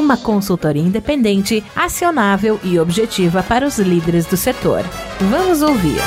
Uma consultoria independente, acionável e objetiva para os líderes do setor. Vamos ouvir.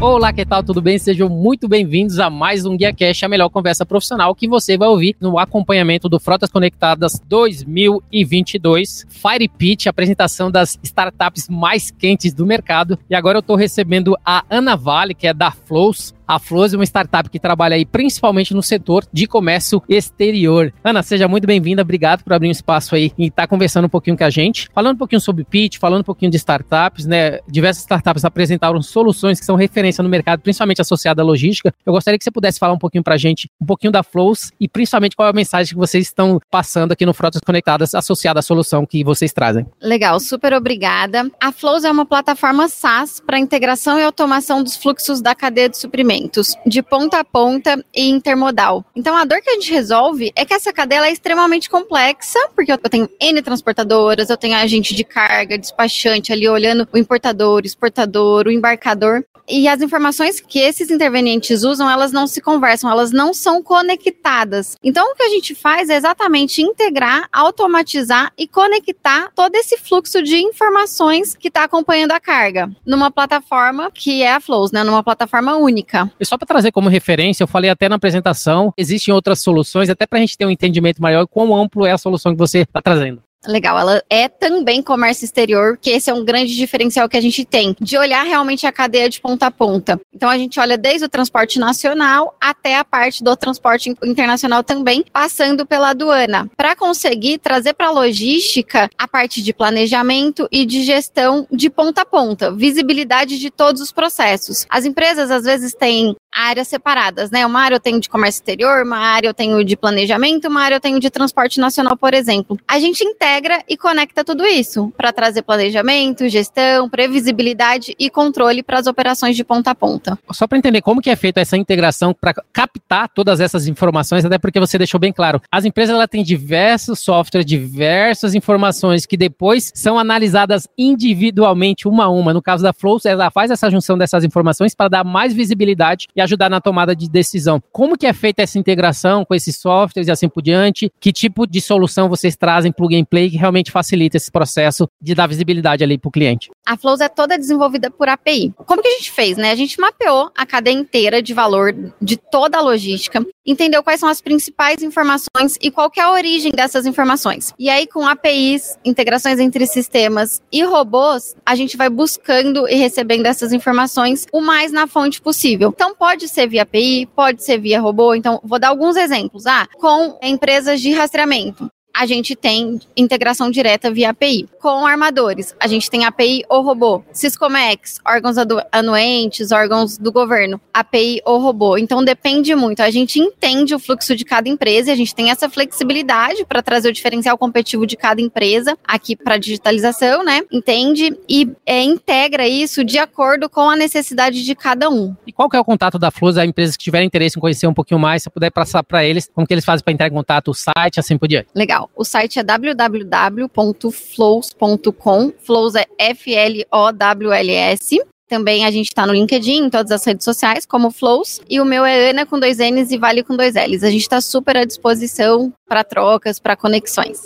Olá, que tal? Tudo bem? Sejam muito bem-vindos a mais um Guia Cash, a melhor conversa profissional que você vai ouvir no acompanhamento do Frotas Conectadas 2022 Fire Pitch, apresentação das startups mais quentes do mercado. E agora eu estou recebendo a Ana Vale, que é da Flows, a Flows é uma startup que trabalha aí principalmente no setor de comércio exterior. Ana, seja muito bem-vinda, obrigado por abrir um espaço aí e estar tá conversando um pouquinho com a gente, falando um pouquinho sobre pitch, falando um pouquinho de startups, né? Diversas startups apresentaram soluções que são referência no mercado, principalmente associada à logística. Eu gostaria que você pudesse falar um pouquinho para a gente, um pouquinho da Flows e principalmente qual é a mensagem que vocês estão passando aqui no Frotas Conectadas associada à solução que vocês trazem. Legal, super obrigada. A Flows é uma plataforma SaaS para integração e automação dos fluxos da cadeia de suprimentos de ponta a ponta e intermodal. Então a dor que a gente resolve é que essa cadeia é extremamente complexa, porque eu tenho N transportadoras, eu tenho agente de carga, despachante ali olhando o importador, exportador, o embarcador. E as informações que esses intervenientes usam, elas não se conversam, elas não são conectadas. Então o que a gente faz é exatamente integrar, automatizar e conectar todo esse fluxo de informações que está acompanhando a carga numa plataforma que é a Flows, né? Numa plataforma única. E só para trazer como referência, eu falei até na apresentação, existem outras soluções, até para a gente ter um entendimento maior quão amplo é a solução que você está trazendo. Legal, ela é também comércio exterior, que esse é um grande diferencial que a gente tem, de olhar realmente a cadeia de ponta a ponta. Então a gente olha desde o transporte nacional até a parte do transporte internacional também, passando pela aduana, para conseguir trazer para a logística a parte de planejamento e de gestão de ponta a ponta, visibilidade de todos os processos. As empresas às vezes têm áreas separadas, né? Uma área eu tenho de comércio exterior, uma área eu tenho de planejamento, uma área eu tenho de transporte nacional, por exemplo. A gente integra e conecta tudo isso para trazer planejamento, gestão, previsibilidade e controle para as operações de ponta a ponta. Só para entender como que é feita essa integração para captar todas essas informações, até porque você deixou bem claro, as empresas ela têm diversos softwares, diversas informações que depois são analisadas individualmente uma a uma. No caso da Flow, ela faz essa junção dessas informações para dar mais visibilidade e ajudar na tomada de decisão. Como que é feita essa integração com esses softwares e assim por diante? Que tipo de solução vocês trazem plug and play Play que realmente facilita esse processo de dar visibilidade ali para o cliente. A Flows é toda desenvolvida por API. Como que a gente fez, né? A gente mapeou a cadeia inteira de valor de toda a logística, entendeu quais são as principais informações e qual é a origem dessas informações. E aí, com APIs, integrações entre sistemas e robôs, a gente vai buscando e recebendo essas informações o mais na fonte possível. Então, pode ser via API, pode ser via robô. Então, vou dar alguns exemplos. Ah, com empresas de rastreamento a gente tem integração direta via API. Com armadores, a gente tem API ou robô. Siscomex, órgãos anuentes, órgãos do governo, API ou robô. Então depende muito. A gente entende o fluxo de cada empresa e a gente tem essa flexibilidade para trazer o diferencial competitivo de cada empresa aqui para digitalização, né? Entende e é, integra isso de acordo com a necessidade de cada um. E qual que é o contato da Flux? A empresas que tiverem interesse em conhecer um pouquinho mais, se puder passar para eles, como que eles fazem para entrar em contato, o site, assim por diante. Legal. O site é www.flows.com. Flows é F-L-O-W-L-S. Também a gente está no LinkedIn, em todas as redes sociais, como Flows. E o meu é Ana com dois N's e Vale com dois L's. A gente está super à disposição para trocas, para conexões.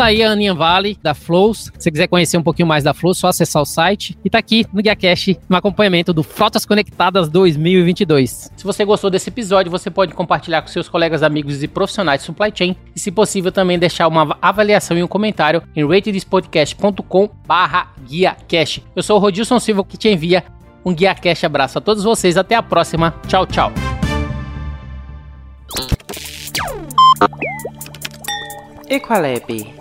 Tá aí a Aninha Vale, da Flows. Se você quiser conhecer um pouquinho mais da Flows, só acessar o site. E tá aqui no GuiaCast, no acompanhamento do Frotas Conectadas 2022. Se você gostou desse episódio, você pode compartilhar com seus colegas, amigos e profissionais de supply chain. E se possível, também deixar uma avaliação e um comentário em ratedspodcast.com barra GuiaCast. Eu sou o Rodilson Silva, que te envia um GuiaCast abraço a todos vocês. Até a próxima. Tchau, tchau. Equalab